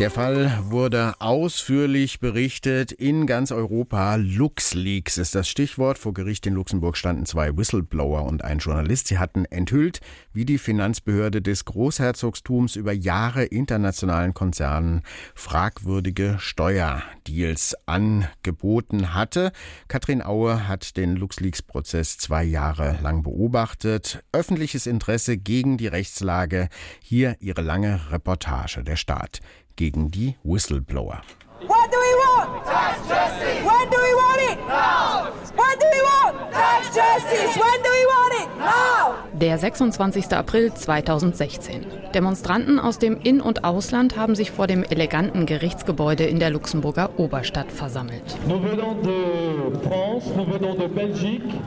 Der Fall wurde ausführlich berichtet in ganz Europa. LuxLeaks ist das Stichwort. Vor Gericht in Luxemburg standen zwei Whistleblower und ein Journalist. Sie hatten enthüllt, wie die Finanzbehörde des Großherzogstums über Jahre internationalen Konzernen fragwürdige Steuerdeals angeboten hatte. Katrin Aue hat den LuxLeaks-Prozess zwei Jahre lang beobachtet. Öffentliches Interesse gegen die Rechtslage. Hier ihre lange Reportage. Der Staat gegen die Whistleblower. What do we want? Tax justice. When do we want it? Now. What do we want? Tax justice. When do we want it? Now. Der 26. April 2016. Demonstranten aus dem In- und Ausland haben sich vor dem eleganten Gerichtsgebäude in der Luxemburger Oberstadt versammelt.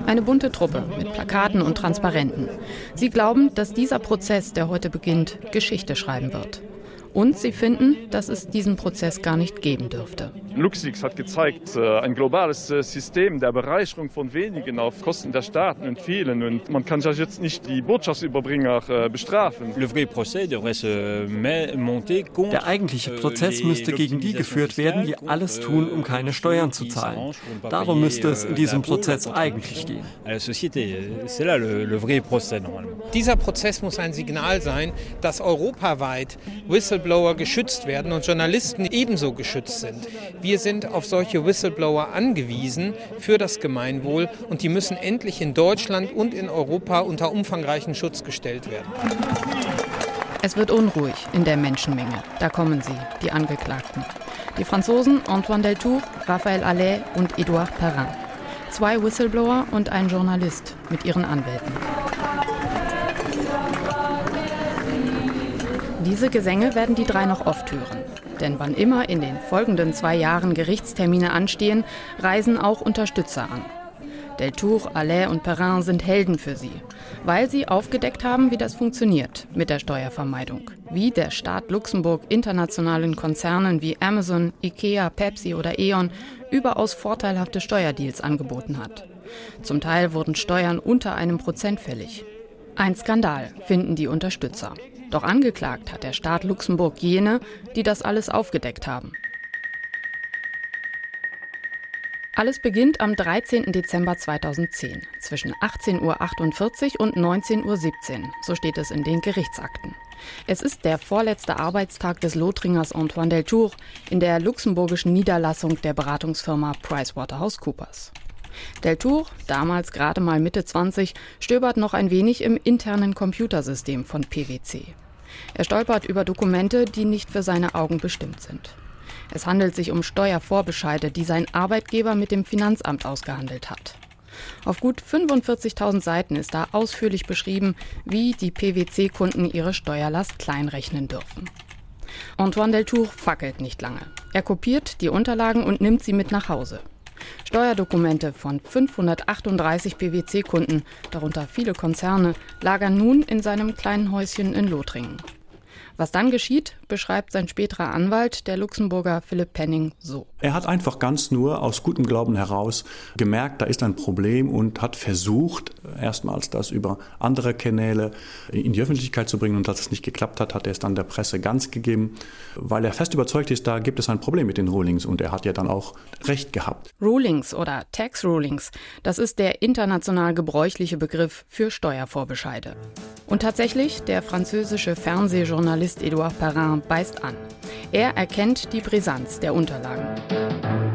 Eine bunte Truppe mit Plakaten und Transparenten. Sie glauben, dass dieser Prozess, der heute beginnt, Geschichte schreiben wird. Und sie finden, dass es diesen Prozess gar nicht geben dürfte. LuxLeaks hat gezeigt, äh, ein globales äh, System der Bereicherung von wenigen auf Kosten der Staaten und vielen. Und man kann ja jetzt nicht die Botschaftsüberbringer äh, bestrafen. Der eigentliche Prozess müsste gegen die geführt werden, die alles tun, um keine Steuern zu zahlen. Darum müsste es in diesem Prozess eigentlich gehen. Dieser Prozess muss ein Signal sein, dass europaweit Whistleblower Whistleblower geschützt werden und Journalisten ebenso geschützt sind. Wir sind auf solche Whistleblower angewiesen für das Gemeinwohl und die müssen endlich in Deutschland und in Europa unter umfangreichen Schutz gestellt werden. Es wird unruhig in der Menschenmenge. Da kommen sie, die Angeklagten. Die Franzosen Antoine Deltour, Raphael Allais und Edouard Perrin. Zwei Whistleblower und ein Journalist mit ihren Anwälten. Diese Gesänge werden die drei noch oft hören. Denn wann immer in den folgenden zwei Jahren Gerichtstermine anstehen, reisen auch Unterstützer an. Deltour, Allais und Perrin sind Helden für sie, weil sie aufgedeckt haben, wie das funktioniert mit der Steuervermeidung. Wie der Staat Luxemburg internationalen Konzernen wie Amazon, Ikea, Pepsi oder E.ON überaus vorteilhafte Steuerdeals angeboten hat. Zum Teil wurden Steuern unter einem Prozent fällig. Ein Skandal, finden die Unterstützer. Doch angeklagt hat der Staat Luxemburg jene, die das alles aufgedeckt haben. Alles beginnt am 13. Dezember 2010 zwischen 18.48 Uhr und 19.17 Uhr, so steht es in den Gerichtsakten. Es ist der vorletzte Arbeitstag des Lothringers Antoine Deltour in der luxemburgischen Niederlassung der Beratungsfirma PricewaterhouseCoopers. Deltour, damals gerade mal Mitte 20, stöbert noch ein wenig im internen Computersystem von PwC. Er stolpert über Dokumente, die nicht für seine Augen bestimmt sind. Es handelt sich um Steuervorbescheide, die sein Arbeitgeber mit dem Finanzamt ausgehandelt hat. Auf gut 45.000 Seiten ist da ausführlich beschrieben, wie die PwC-Kunden ihre Steuerlast kleinrechnen dürfen. Antoine Deltour fackelt nicht lange. Er kopiert die Unterlagen und nimmt sie mit nach Hause. Steuerdokumente von 538 PwC-Kunden, darunter viele Konzerne, lagern nun in seinem kleinen Häuschen in Lothringen. Was dann geschieht, beschreibt sein späterer Anwalt, der Luxemburger Philipp Penning, so. Er hat einfach ganz nur aus gutem Glauben heraus gemerkt, da ist ein Problem und hat versucht, erstmals das über andere Kanäle in die Öffentlichkeit zu bringen. Und als es nicht geklappt hat, hat er es dann der Presse ganz gegeben, weil er fest überzeugt ist, da gibt es ein Problem mit den Rulings und er hat ja dann auch recht gehabt. Rulings oder Tax Rulings, das ist der international gebräuchliche Begriff für Steuervorbescheide. Und tatsächlich, der französische Fernsehjournalist Edouard Perrin beißt an. Er erkennt die Brisanz der Unterlagen.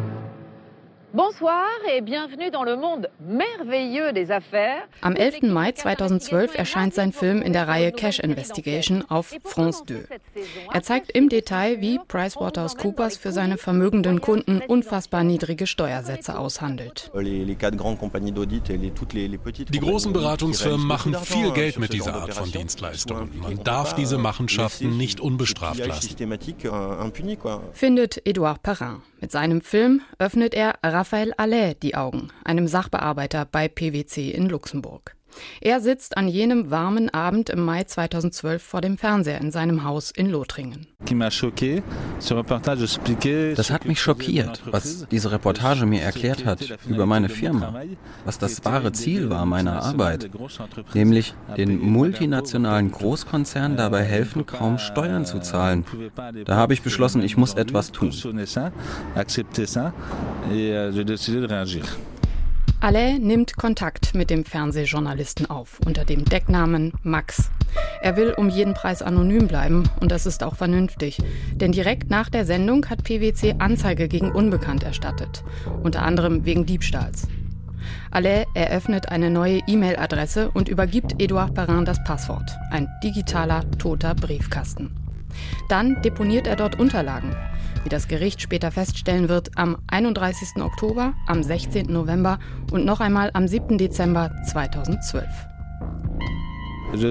Bonsoir et bienvenue dans le monde merveilleux des affaires. Am 11. Mai 2012 erscheint sein Film in der Reihe Cash Investigation auf France 2. Er zeigt im Detail, wie PricewaterhouseCoopers für seine vermögenden Kunden unfassbar niedrige Steuersätze aushandelt. Die großen Beratungsfirmen machen viel Geld mit dieser Art von Dienstleistungen. Man darf diese Machenschaften nicht unbestraft lassen. Findet Edouard Perrin. Mit seinem Film öffnet er Raphael Allais die Augen, einem Sachbearbeiter bei PwC in Luxemburg. Er sitzt an jenem warmen Abend im Mai 2012 vor dem Fernseher in seinem Haus in Lothringen. Das hat mich schockiert, was diese Reportage mir erklärt hat über meine Firma, was das wahre Ziel war meiner Arbeit, nämlich den multinationalen Großkonzernen dabei helfen, kaum Steuern zu zahlen. Da habe ich beschlossen, ich muss etwas tun. Alain nimmt Kontakt mit dem Fernsehjournalisten auf unter dem Decknamen Max. Er will um jeden Preis anonym bleiben und das ist auch vernünftig, denn direkt nach der Sendung hat PwC Anzeige gegen Unbekannt erstattet, unter anderem wegen Diebstahls. Alain eröffnet eine neue E-Mail-Adresse und übergibt Edouard Perrin das Passwort, ein digitaler toter Briefkasten. Dann deponiert er dort Unterlagen, wie das Gericht später feststellen wird, am 31. Oktober, am 16. November und noch einmal am 7. Dezember 2012. Das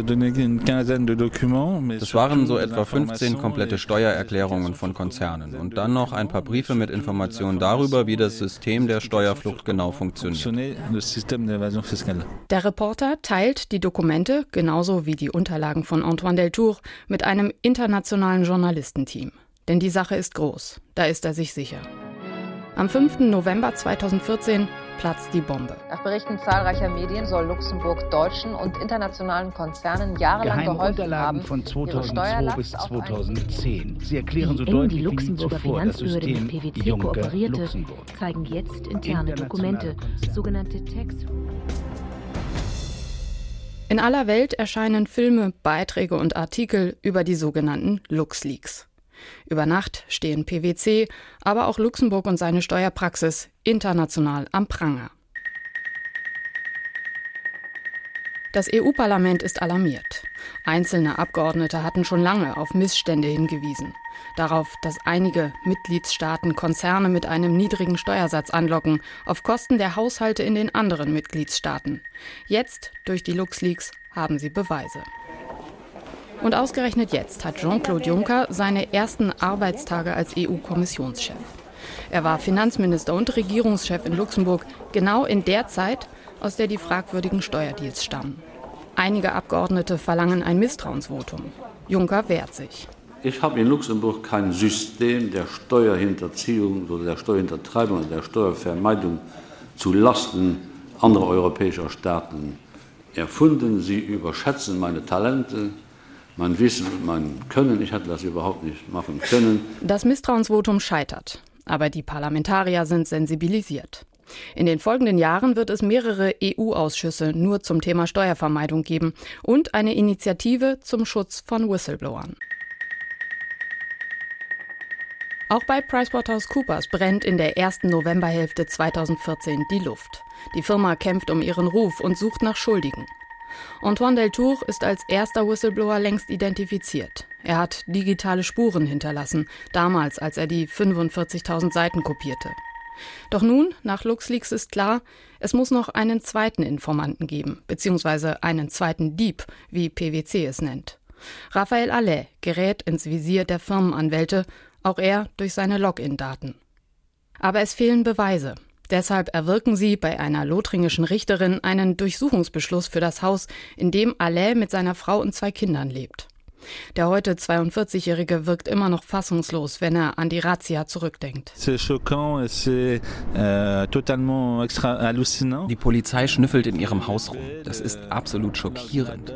waren so etwa 15 komplette Steuererklärungen von Konzernen und dann noch ein paar Briefe mit Informationen darüber, wie das System der Steuerflucht genau funktioniert. Der Reporter teilt die Dokumente, genauso wie die Unterlagen von Antoine Deltour, mit einem internationalen Journalistenteam. Denn die Sache ist groß, da ist er sich sicher. Am 5. November 2014 platzt die Bombe. Nach Berichten zahlreicher Medien soll Luxemburg deutschen und internationalen Konzernen jahrelang geholfen haben, von 2002 bis 2010. Sie erklären so wie deutlich die Luxemburger Finanzbehörde mit PwC kooperierte, Luxemburg. zeigen jetzt interne Dokumente, sogenannte Text. In aller Welt erscheinen Filme, Beiträge und Artikel über die sogenannten LuxLeaks. Über Nacht stehen PwC, aber auch Luxemburg und seine Steuerpraxis international am Pranger. Das EU-Parlament ist alarmiert. Einzelne Abgeordnete hatten schon lange auf Missstände hingewiesen. Darauf, dass einige Mitgliedstaaten Konzerne mit einem niedrigen Steuersatz anlocken, auf Kosten der Haushalte in den anderen Mitgliedstaaten. Jetzt, durch die LuxLeaks, haben sie Beweise. Und ausgerechnet jetzt hat Jean-Claude Juncker seine ersten Arbeitstage als EU-Kommissionschef. Er war Finanzminister und Regierungschef in Luxemburg, genau in der Zeit, aus der die fragwürdigen Steuerdeals stammen. Einige Abgeordnete verlangen ein Misstrauensvotum. Juncker wehrt sich. Ich habe in Luxemburg kein System der Steuerhinterziehung oder der Steuerhintertreibung oder der Steuervermeidung zu Lasten anderer europäischer Staaten erfunden. Sie überschätzen meine Talente, mein Wissen mein Können. Ich hätte das überhaupt nicht machen können. Das Misstrauensvotum scheitert, aber die Parlamentarier sind sensibilisiert. In den folgenden Jahren wird es mehrere EU-Ausschüsse nur zum Thema Steuervermeidung geben und eine Initiative zum Schutz von Whistleblowern. Auch bei PricewaterhouseCoopers brennt in der ersten Novemberhälfte 2014 die Luft. Die Firma kämpft um ihren Ruf und sucht nach Schuldigen. Antoine Deltour ist als erster Whistleblower längst identifiziert. Er hat digitale Spuren hinterlassen, damals, als er die 45.000 Seiten kopierte. Doch nun, nach LuxLeaks ist klar, es muss noch einen zweiten Informanten geben, beziehungsweise einen zweiten Dieb, wie PwC es nennt. Raphael Allais gerät ins Visier der Firmenanwälte, auch er durch seine Login-Daten. Aber es fehlen Beweise. Deshalb erwirken sie bei einer lothringischen Richterin einen Durchsuchungsbeschluss für das Haus, in dem Allais mit seiner Frau und zwei Kindern lebt. Der heute 42-Jährige wirkt immer noch fassungslos, wenn er an die Razzia zurückdenkt. Euh, die Polizei schnüffelt in ihrem Haus rum. Das ist absolut schockierend.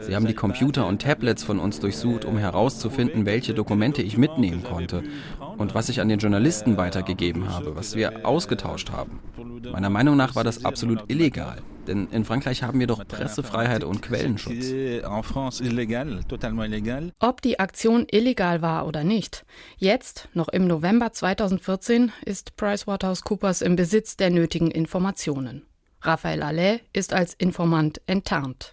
Sie haben die Computer und Tablets von uns durchsucht, um herauszufinden, welche Dokumente ich mitnehmen konnte und was ich an den Journalisten weitergegeben habe, was wir ausgetauscht haben. Meiner Meinung nach war das absolut illegal, denn in Frankreich haben wir doch Pressefreiheit und Quellenschutz. Ob die Aktion illegal war oder nicht, jetzt, noch im November 2014, ist PricewaterhouseCoopers im Besitz der nötigen Informationen. Raphael Allais ist als Informant enttarnt.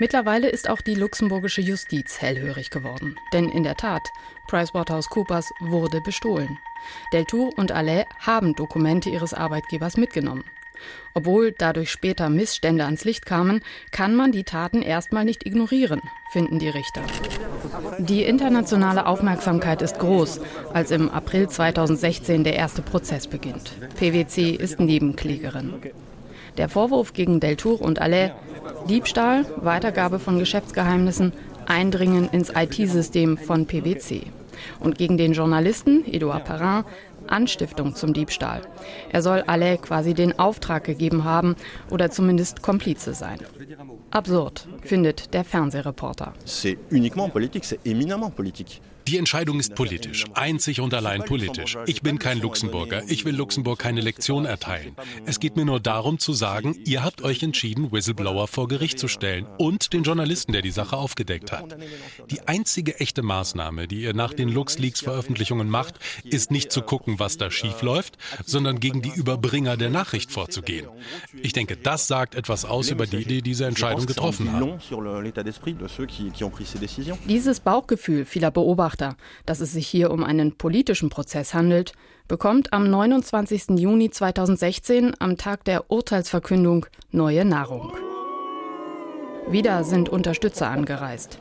Mittlerweile ist auch die luxemburgische Justiz hellhörig geworden. Denn in der Tat, PricewaterhouseCoopers wurde bestohlen. Deltour und Allais haben Dokumente ihres Arbeitgebers mitgenommen. Obwohl dadurch später Missstände ans Licht kamen, kann man die Taten erstmal nicht ignorieren, finden die Richter. Die internationale Aufmerksamkeit ist groß, als im April 2016 der erste Prozess beginnt. PwC ist Nebenklägerin. Der Vorwurf gegen Deltour und Allais Diebstahl, Weitergabe von Geschäftsgeheimnissen, Eindringen ins IT-System von PwC. Und gegen den Journalisten Edouard Perrin Anstiftung zum Diebstahl. Er soll Allais quasi den Auftrag gegeben haben oder zumindest Komplize sein. Absurd, findet der Fernsehreporter. C'est uniquement politique, c'est éminemment politique. Die Entscheidung ist politisch, einzig und allein politisch. Ich bin kein Luxemburger, ich will Luxemburg keine Lektion erteilen. Es geht mir nur darum zu sagen, ihr habt euch entschieden, Whistleblower vor Gericht zu stellen und den Journalisten, der die Sache aufgedeckt hat. Die einzige echte Maßnahme, die ihr nach den LuxLeaks-Veröffentlichungen macht, ist nicht zu gucken, was da schief läuft, sondern gegen die Überbringer der Nachricht vorzugehen. Ich denke, das sagt etwas aus über die, die diese Entscheidung getroffen haben. Dieses Bauchgefühl vieler Beobachter Beobachter, dass es sich hier um einen politischen Prozess handelt, bekommt am 29. Juni 2016, am Tag der Urteilsverkündung, neue Nahrung. Wieder sind Unterstützer angereist.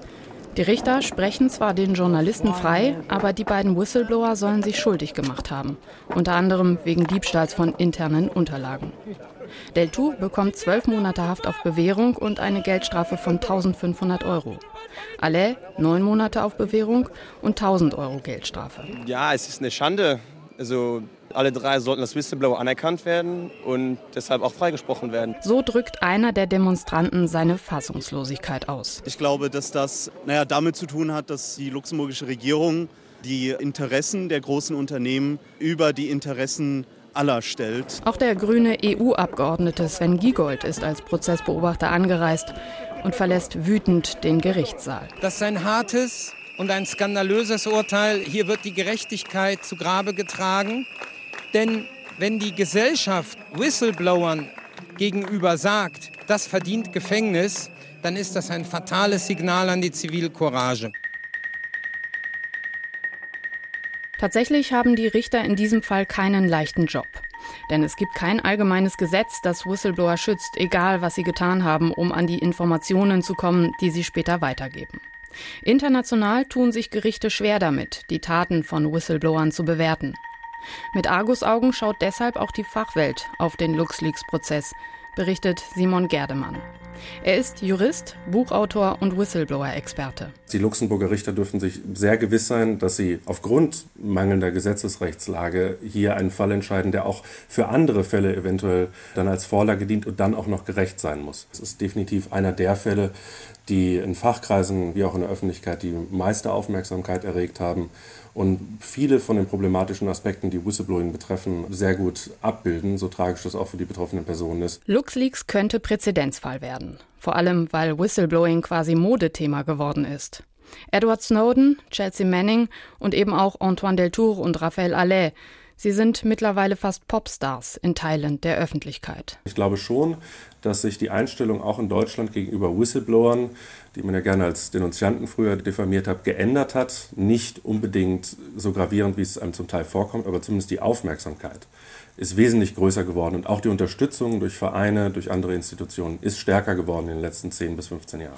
Die Richter sprechen zwar den Journalisten frei, aber die beiden Whistleblower sollen sich schuldig gemacht haben, unter anderem wegen Diebstahls von internen Unterlagen. Deltour bekommt zwölf Monate Haft auf Bewährung und eine Geldstrafe von 1500 Euro. Allais neun Monate auf Bewährung und 1000 Euro Geldstrafe. Ja, es ist eine Schande. Also alle drei sollten als Whistleblower anerkannt werden und deshalb auch freigesprochen werden. So drückt einer der Demonstranten seine Fassungslosigkeit aus. Ich glaube, dass das naja, damit zu tun hat, dass die luxemburgische Regierung die Interessen der großen Unternehmen über die Interessen aller stellt. Auch der grüne EU-Abgeordnete Sven Giegold ist als Prozessbeobachter angereist und verlässt wütend den Gerichtssaal. Das ist ein hartes und ein skandalöses Urteil. Hier wird die Gerechtigkeit zu Grabe getragen. Denn wenn die Gesellschaft Whistleblowern gegenüber sagt, das verdient Gefängnis, dann ist das ein fatales Signal an die Zivilcourage. Tatsächlich haben die Richter in diesem Fall keinen leichten Job. Denn es gibt kein allgemeines Gesetz, das Whistleblower schützt, egal was sie getan haben, um an die Informationen zu kommen, die sie später weitergeben. International tun sich Gerichte schwer damit, die Taten von Whistleblowern zu bewerten. Mit Argusaugen schaut deshalb auch die Fachwelt auf den LuxLeaks-Prozess, berichtet Simon Gerdemann. Er ist Jurist, Buchautor und Whistleblower-Experte. Die Luxemburger Richter dürfen sich sehr gewiss sein, dass sie aufgrund mangelnder Gesetzesrechtslage hier einen Fall entscheiden, der auch für andere Fälle eventuell dann als Vorlage dient und dann auch noch gerecht sein muss. Es ist definitiv einer der Fälle, die in Fachkreisen wie auch in der Öffentlichkeit die meiste Aufmerksamkeit erregt haben und viele von den problematischen Aspekten, die Whistleblowing betreffen, sehr gut abbilden, so tragisch das auch für die betroffenen Personen ist. LuxLeaks könnte Präzedenzfall werden, vor allem weil Whistleblowing quasi Modethema geworden ist. Edward Snowden, Chelsea Manning und eben auch Antoine Deltour und Raphael Allais Sie sind mittlerweile fast Popstars in Teilen der Öffentlichkeit. Ich glaube schon, dass sich die Einstellung auch in Deutschland gegenüber Whistleblowern, die man ja gerne als Denunzianten früher diffamiert hat, geändert hat. Nicht unbedingt so gravierend, wie es einem zum Teil vorkommt, aber zumindest die Aufmerksamkeit ist wesentlich größer geworden und auch die Unterstützung durch Vereine, durch andere Institutionen ist stärker geworden in den letzten 10 bis 15 Jahren.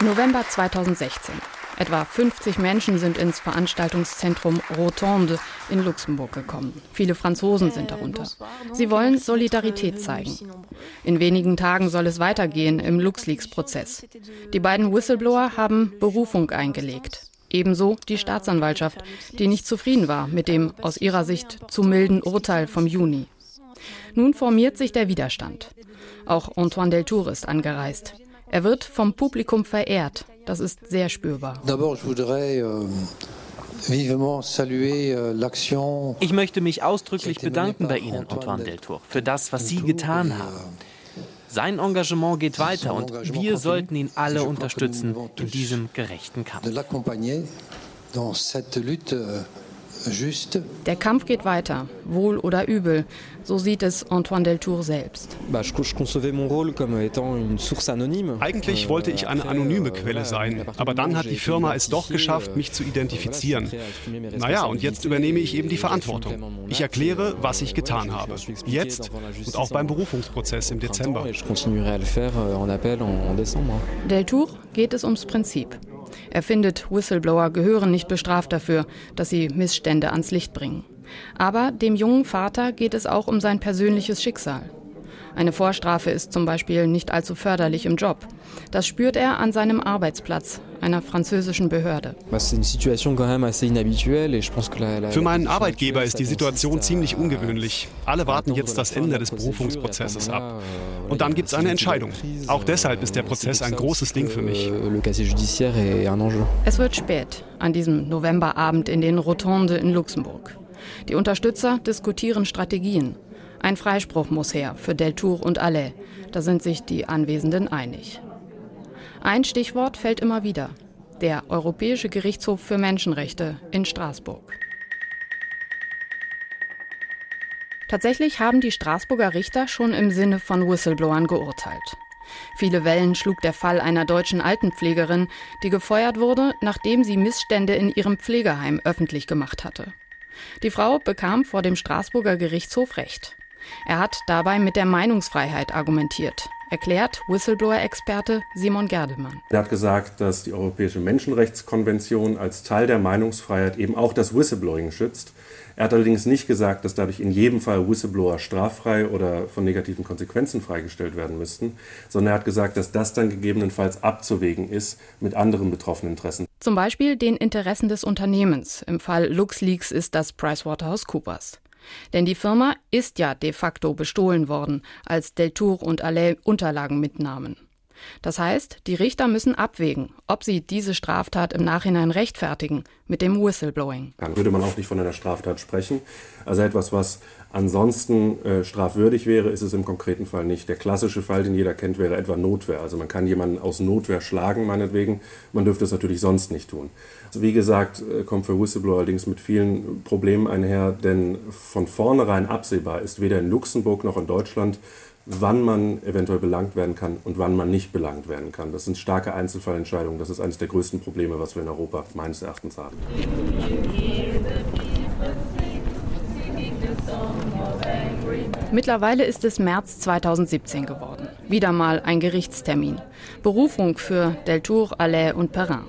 November 2016. Etwa 50 Menschen sind ins Veranstaltungszentrum Rotonde in Luxemburg gekommen. Viele Franzosen sind darunter. Sie wollen Solidarität zeigen. In wenigen Tagen soll es weitergehen im LuxLeaks-Prozess. Die beiden Whistleblower haben Berufung eingelegt. Ebenso die Staatsanwaltschaft, die nicht zufrieden war mit dem aus ihrer Sicht zu milden Urteil vom Juni. Nun formiert sich der Widerstand. Auch Antoine Deltour ist angereist. Er wird vom Publikum verehrt. Das ist sehr spürbar. Euh, euh, ich möchte mich ausdrücklich bedanken bei Ihnen, Antoine Deltour, für das, was Sie getan haben. Sein Engagement geht weiter und wir sollten ihn alle unterstützen in diesem gerechten Kampf. Der Kampf geht weiter, wohl oder übel. So sieht es Antoine Deltour selbst. Eigentlich wollte ich eine anonyme Quelle sein, aber dann hat die Firma es doch geschafft, mich zu identifizieren. Naja, und jetzt übernehme ich eben die Verantwortung. Ich erkläre, was ich getan habe. Jetzt und auch beim Berufungsprozess im Dezember. Deltour geht es ums Prinzip. Er findet, Whistleblower gehören nicht bestraft dafür, dass sie Missstände ans Licht bringen. Aber dem jungen Vater geht es auch um sein persönliches Schicksal. Eine Vorstrafe ist zum Beispiel nicht allzu förderlich im Job. Das spürt er an seinem Arbeitsplatz, einer französischen Behörde. Für meinen Arbeitgeber ist die Situation ziemlich ungewöhnlich. Alle warten jetzt das Ende des Berufungsprozesses ab. Und dann gibt es eine Entscheidung. Auch deshalb ist der Prozess ein großes Ding für mich. Es wird spät an diesem Novemberabend in den Rotonde in Luxemburg. Die Unterstützer diskutieren Strategien. Ein Freispruch muss her für Deltour und Allais. Da sind sich die Anwesenden einig. Ein Stichwort fällt immer wieder. Der Europäische Gerichtshof für Menschenrechte in Straßburg. Tatsächlich haben die Straßburger Richter schon im Sinne von Whistleblowern geurteilt. Viele Wellen schlug der Fall einer deutschen Altenpflegerin, die gefeuert wurde, nachdem sie Missstände in ihrem Pflegeheim öffentlich gemacht hatte. Die Frau bekam vor dem Straßburger Gerichtshof Recht. Er hat dabei mit der Meinungsfreiheit argumentiert, erklärt Whistleblower-Experte Simon Gerdemann. Er hat gesagt, dass die Europäische Menschenrechtskonvention als Teil der Meinungsfreiheit eben auch das Whistleblowing schützt. Er hat allerdings nicht gesagt, dass dadurch in jedem Fall Whistleblower straffrei oder von negativen Konsequenzen freigestellt werden müssten, sondern er hat gesagt, dass das dann gegebenenfalls abzuwägen ist mit anderen betroffenen Interessen. Zum Beispiel den Interessen des Unternehmens. Im Fall LuxLeaks ist das PricewaterhouseCoopers. Denn die Firma ist ja de facto bestohlen worden, als Deltour und Allais Unterlagen mitnahmen. Das heißt, die Richter müssen abwägen, ob sie diese Straftat im Nachhinein rechtfertigen mit dem Whistleblowing. Dann würde man auch nicht von einer Straftat sprechen. Also etwas, was ansonsten äh, strafwürdig wäre, ist es im konkreten Fall nicht. Der klassische Fall, den jeder kennt, wäre etwa Notwehr. Also man kann jemanden aus Notwehr schlagen, meinetwegen. Man dürfte es natürlich sonst nicht tun. Also wie gesagt, äh, kommt für Whistleblower allerdings mit vielen Problemen einher, denn von vornherein absehbar ist weder in Luxemburg noch in Deutschland, wann man eventuell belangt werden kann und wann man nicht belangt werden kann. Das sind starke Einzelfallentscheidungen. Das ist eines der größten Probleme, was wir in Europa meines Erachtens haben. Mittlerweile ist es März 2017 geworden. Wieder mal ein Gerichtstermin. Berufung für Deltour, Allais und Perrin.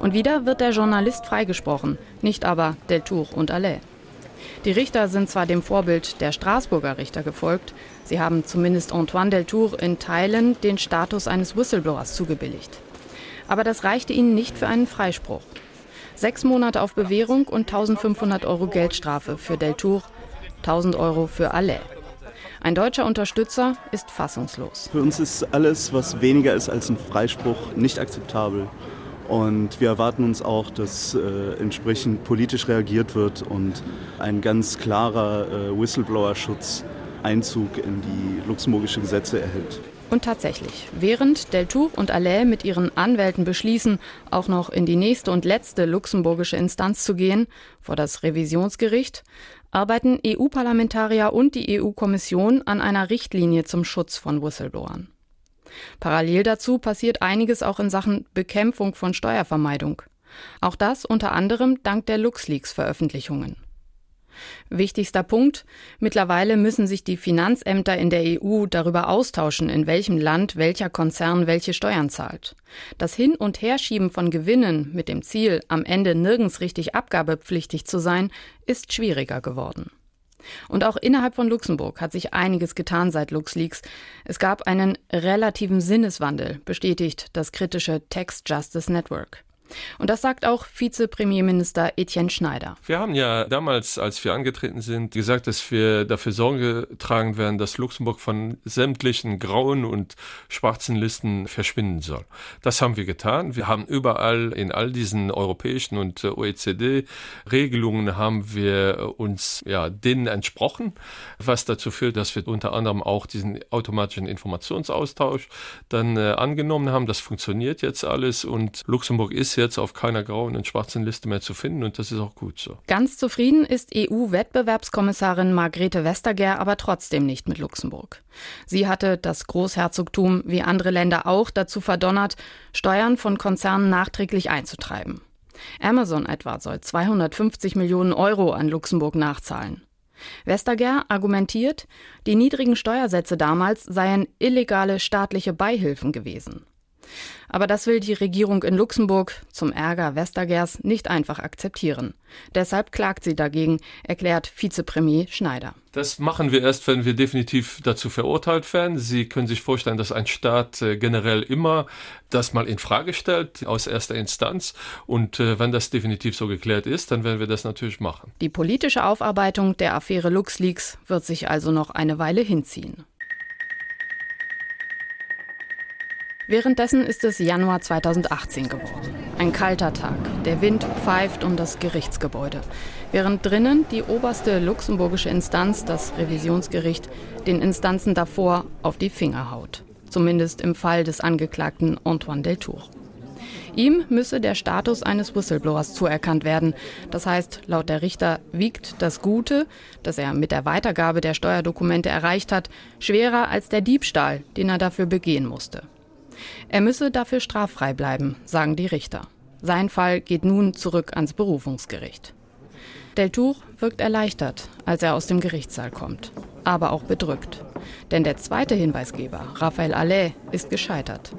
Und wieder wird der Journalist freigesprochen, nicht aber Deltour und Allais. Die Richter sind zwar dem Vorbild der Straßburger Richter gefolgt, sie haben zumindest Antoine Deltour in Teilen den Status eines Whistleblowers zugebilligt. Aber das reichte ihnen nicht für einen Freispruch. Sechs Monate auf Bewährung und 1500 Euro Geldstrafe für Deltour, 1000 Euro für Allais. Ein deutscher Unterstützer ist fassungslos. Für uns ist alles, was weniger ist als ein Freispruch, nicht akzeptabel. Und wir erwarten uns auch, dass äh, entsprechend politisch reagiert wird und ein ganz klarer äh, Whistleblower-Schutz Einzug in die luxemburgische Gesetze erhält. Und tatsächlich, während Deltour und Allais mit ihren Anwälten beschließen, auch noch in die nächste und letzte luxemburgische Instanz zu gehen, vor das Revisionsgericht, arbeiten EU-Parlamentarier und die EU-Kommission an einer Richtlinie zum Schutz von Whistleblowern. Parallel dazu passiert einiges auch in Sachen Bekämpfung von Steuervermeidung. Auch das unter anderem dank der LuxLeaks-Veröffentlichungen. Wichtigster Punkt. Mittlerweile müssen sich die Finanzämter in der EU darüber austauschen, in welchem Land welcher Konzern welche Steuern zahlt. Das Hin- und Herschieben von Gewinnen mit dem Ziel, am Ende nirgends richtig abgabepflichtig zu sein, ist schwieriger geworden. Und auch innerhalb von Luxemburg hat sich einiges getan seit LuxLeaks. Es gab einen relativen Sinneswandel, bestätigt das kritische Tax Justice Network. Und das sagt auch Vizepremierminister Etienne Schneider. Wir haben ja damals, als wir angetreten sind, gesagt, dass wir dafür Sorge tragen werden, dass Luxemburg von sämtlichen grauen und schwarzen Listen verschwinden soll. Das haben wir getan. Wir haben überall in all diesen europäischen und OECD-Regelungen haben wir uns ja denen entsprochen, was dazu führt, dass wir unter anderem auch diesen automatischen Informationsaustausch dann äh, angenommen haben. Das funktioniert jetzt alles und Luxemburg ist jetzt auf keiner grauen und schwarzen Liste mehr zu finden und das ist auch gut so. Ganz zufrieden ist EU-Wettbewerbskommissarin Margrethe Vestager aber trotzdem nicht mit Luxemburg. Sie hatte das Großherzogtum wie andere Länder auch dazu verdonnert, Steuern von Konzernen nachträglich einzutreiben. Amazon etwa soll 250 Millionen Euro an Luxemburg nachzahlen. Vestager argumentiert, die niedrigen Steuersätze damals seien illegale staatliche Beihilfen gewesen. Aber das will die Regierung in Luxemburg zum Ärger Westergers nicht einfach akzeptieren. Deshalb klagt sie dagegen, erklärt Vizepremier Schneider. Das machen wir erst, wenn wir definitiv dazu verurteilt werden. Sie können sich vorstellen, dass ein Staat äh, generell immer das mal in Frage stellt aus erster Instanz. Und äh, wenn das definitiv so geklärt ist, dann werden wir das natürlich machen. Die politische Aufarbeitung der Affäre LuxLeaks wird sich also noch eine Weile hinziehen. Währenddessen ist es Januar 2018 geworden. Ein kalter Tag. Der Wind pfeift um das Gerichtsgebäude. Während drinnen die oberste luxemburgische Instanz, das Revisionsgericht, den Instanzen davor auf die Finger haut. Zumindest im Fall des Angeklagten Antoine Deltour. Ihm müsse der Status eines Whistleblowers zuerkannt werden. Das heißt, laut der Richter wiegt das Gute, das er mit der Weitergabe der Steuerdokumente erreicht hat, schwerer als der Diebstahl, den er dafür begehen musste. Er müsse dafür straffrei bleiben, sagen die Richter. Sein Fall geht nun zurück ans Berufungsgericht. Deltour wirkt erleichtert, als er aus dem Gerichtssaal kommt, aber auch bedrückt. Denn der zweite Hinweisgeber, Raphael Allais, ist gescheitert.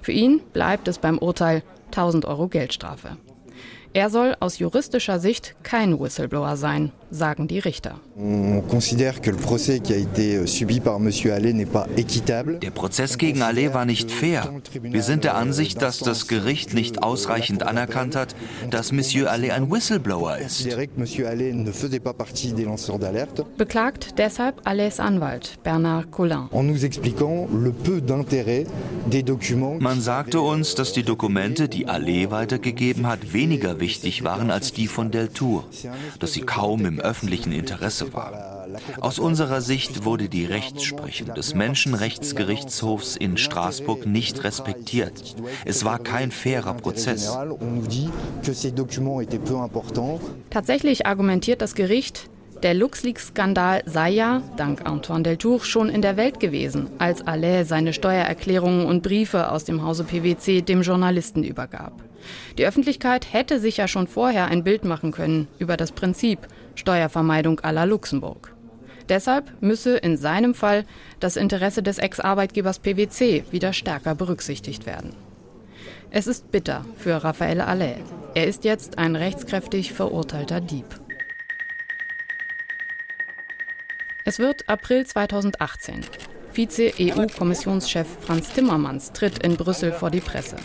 Für ihn bleibt es beim Urteil 1000 Euro Geldstrafe. Er soll aus juristischer Sicht kein Whistleblower sein, sagen die Richter. Euh, der Prozess gegen Allais war nicht fair. Wir sind der Ansicht, dass das Gericht nicht ausreichend anerkannt hat, dass Monsieur Allais ein Whistleblower ist. Beklagt deshalb Allais Anwalt Bernard Collin. Man sagte uns, dass die Dokumente, die Allais weitergegeben hat, weniger wichtig waren als die von Deltour, dass sie kaum im öffentlichen Interesse waren. Aus unserer Sicht wurde die Rechtsprechung des Menschenrechtsgerichtshofs in Straßburg nicht respektiert. Es war kein fairer Prozess. Tatsächlich argumentiert das Gericht, der LuxLeaks-Skandal sei ja, dank Antoine Deltour, schon in der Welt gewesen, als Allais seine Steuererklärungen und Briefe aus dem Hause PwC dem Journalisten übergab. Die Öffentlichkeit hätte sich ja schon vorher ein Bild machen können über das Prinzip Steuervermeidung à la Luxemburg. Deshalb müsse in seinem Fall das Interesse des Ex-Arbeitgebers PwC wieder stärker berücksichtigt werden. Es ist bitter für Raphael Allais. Er ist jetzt ein rechtskräftig verurteilter Dieb. Es wird April 2018. Vize-EU-Kommissionschef Franz Timmermans tritt in Brüssel vor die Presse.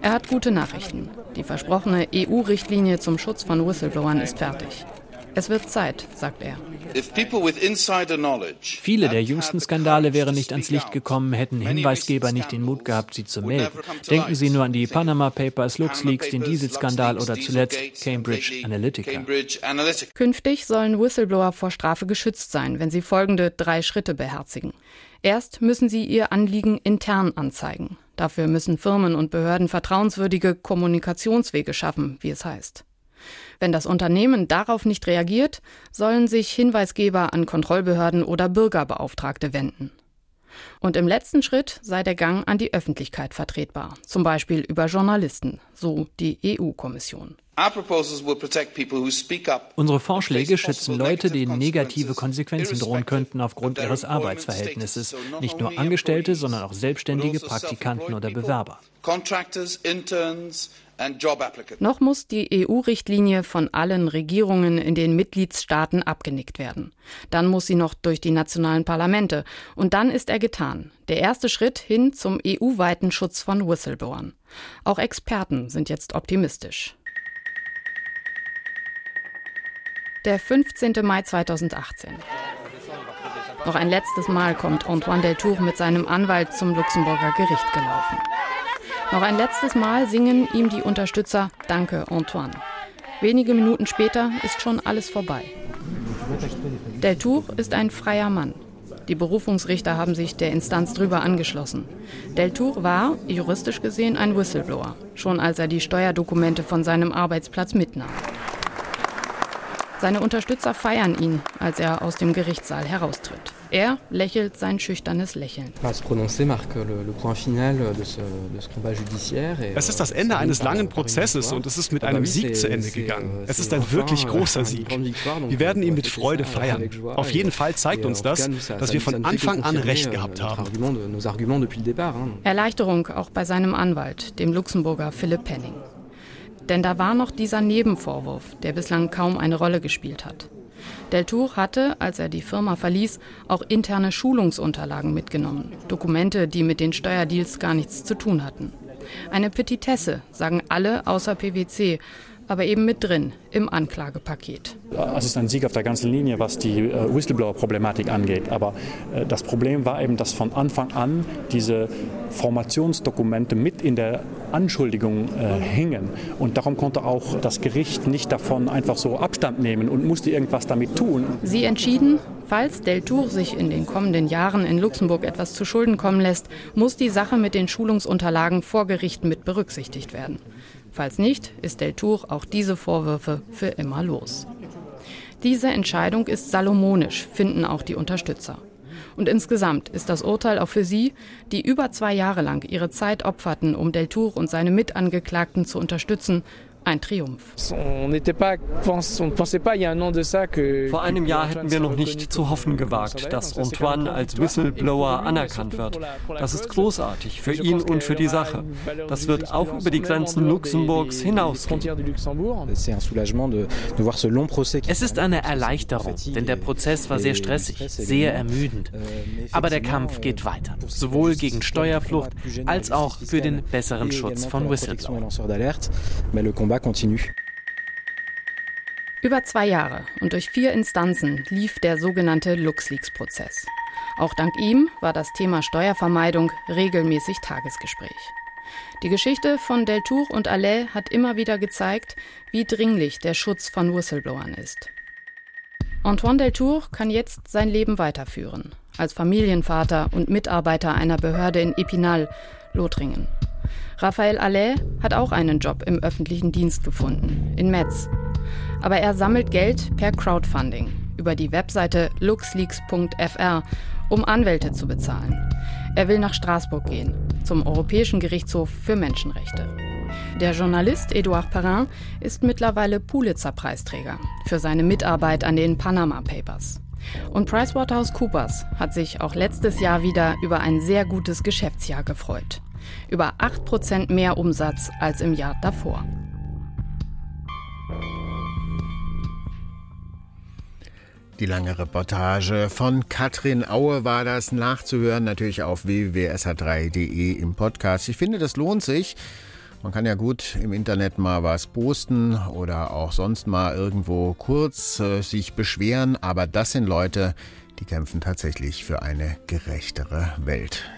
Er hat gute Nachrichten. Die versprochene EU-Richtlinie zum Schutz von Whistleblowern ist fertig. Es wird Zeit, sagt er. Viele der jüngsten Skandale wären nicht ans Licht gekommen, hätten Hinweisgeber nicht den Mut gehabt, sie zu melden. Denken Sie nur an die Panama Papers, LuxLeaks, den Dieselskandal oder zuletzt Cambridge Analytica. Künftig sollen Whistleblower vor Strafe geschützt sein, wenn sie folgende drei Schritte beherzigen. Erst müssen sie ihr Anliegen intern anzeigen. Dafür müssen Firmen und Behörden vertrauenswürdige Kommunikationswege schaffen, wie es heißt. Wenn das Unternehmen darauf nicht reagiert, sollen sich Hinweisgeber an Kontrollbehörden oder Bürgerbeauftragte wenden. Und im letzten Schritt sei der Gang an die Öffentlichkeit vertretbar, zum Beispiel über Journalisten, so die EU-Kommission. Unsere Vorschläge schützen Leute, denen negative Konsequenzen drohen könnten aufgrund ihres Arbeitsverhältnisses. Nicht nur Angestellte, sondern auch Selbstständige, Praktikanten oder Bewerber. Noch muss die EU-Richtlinie von allen Regierungen in den Mitgliedstaaten abgenickt werden. Dann muss sie noch durch die nationalen Parlamente. Und dann ist er getan. Der erste Schritt hin zum EU-weiten Schutz von Whistleblowern. Auch Experten sind jetzt optimistisch. Der 15. Mai 2018. Noch ein letztes Mal kommt Antoine Deltour mit seinem Anwalt zum Luxemburger Gericht gelaufen. Noch ein letztes Mal singen ihm die Unterstützer Danke, Antoine. Wenige Minuten später ist schon alles vorbei. Deltour ist ein freier Mann. Die Berufungsrichter haben sich der Instanz drüber angeschlossen. Deltour war, juristisch gesehen, ein Whistleblower, schon als er die Steuerdokumente von seinem Arbeitsplatz mitnahm. Seine Unterstützer feiern ihn, als er aus dem Gerichtssaal heraustritt. Er lächelt sein schüchternes Lächeln. Es ist das Ende eines langen Prozesses und es ist mit einem Sieg zu Ende gegangen. Es ist ein wirklich großer Sieg. Wir werden ihn mit Freude feiern. Auf jeden Fall zeigt uns das, dass wir von Anfang an recht gehabt haben. Erleichterung auch bei seinem Anwalt, dem Luxemburger Philipp Penning. Denn da war noch dieser Nebenvorwurf, der bislang kaum eine Rolle gespielt hat. Deltour hatte, als er die Firma verließ, auch interne Schulungsunterlagen mitgenommen. Dokumente, die mit den Steuerdeals gar nichts zu tun hatten. Eine Petitesse, sagen alle außer PwC, aber eben mit drin im Anklagepaket. Es ist ein Sieg auf der ganzen Linie, was die äh, Whistleblower-Problematik angeht. Aber äh, das Problem war eben, dass von Anfang an diese Formationsdokumente mit in der Anschuldigung äh, hingen. Und darum konnte auch das Gericht nicht davon einfach so Abstand nehmen und musste irgendwas damit tun. Sie entschieden, falls Deltour sich in den kommenden Jahren in Luxemburg etwas zu Schulden kommen lässt, muss die Sache mit den Schulungsunterlagen vor Gericht mit berücksichtigt werden. Falls nicht, ist Deltour auch diese Vorwürfe für immer los. Diese Entscheidung ist salomonisch, finden auch die Unterstützer. Und insgesamt ist das Urteil auch für sie, die über zwei Jahre lang ihre Zeit opferten, um Deltour und seine Mitangeklagten zu unterstützen, ein Triumph. Vor einem Jahr hätten wir noch nicht zu hoffen gewagt, dass Antoine als Whistleblower anerkannt wird. Das ist großartig für ihn und für die Sache. Das wird auch über die Grenzen Luxemburgs hinausgehen. Es ist eine Erleichterung, denn der Prozess war sehr stressig, sehr ermüdend. Aber der Kampf geht weiter, sowohl gegen Steuerflucht als auch für den besseren Schutz von Whistleblowern combat continue. Über zwei Jahre und durch vier Instanzen lief der sogenannte LuxLeaks-Prozess. Auch dank ihm war das Thema Steuervermeidung regelmäßig Tagesgespräch. Die Geschichte von Deltour und Allais hat immer wieder gezeigt, wie dringlich der Schutz von Whistleblowern ist. Antoine Deltour kann jetzt sein Leben weiterführen, als Familienvater und Mitarbeiter einer Behörde in Epinal, Lothringen. Raphael Allais hat auch einen Job im öffentlichen Dienst gefunden, in Metz. Aber er sammelt Geld per Crowdfunding über die Webseite luxleaks.fr, um Anwälte zu bezahlen. Er will nach Straßburg gehen, zum Europäischen Gerichtshof für Menschenrechte. Der Journalist Edouard Perrin ist mittlerweile Pulitzer-Preisträger für seine Mitarbeit an den Panama Papers. Und PricewaterhouseCoopers hat sich auch letztes Jahr wieder über ein sehr gutes Geschäftsjahr gefreut über 8% mehr Umsatz als im Jahr davor. Die lange Reportage von Katrin Aue war das nachzuhören, natürlich auf www.sh3.de im Podcast. Ich finde, das lohnt sich. Man kann ja gut im Internet mal was posten oder auch sonst mal irgendwo kurz äh, sich beschweren, aber das sind Leute, die kämpfen tatsächlich für eine gerechtere Welt.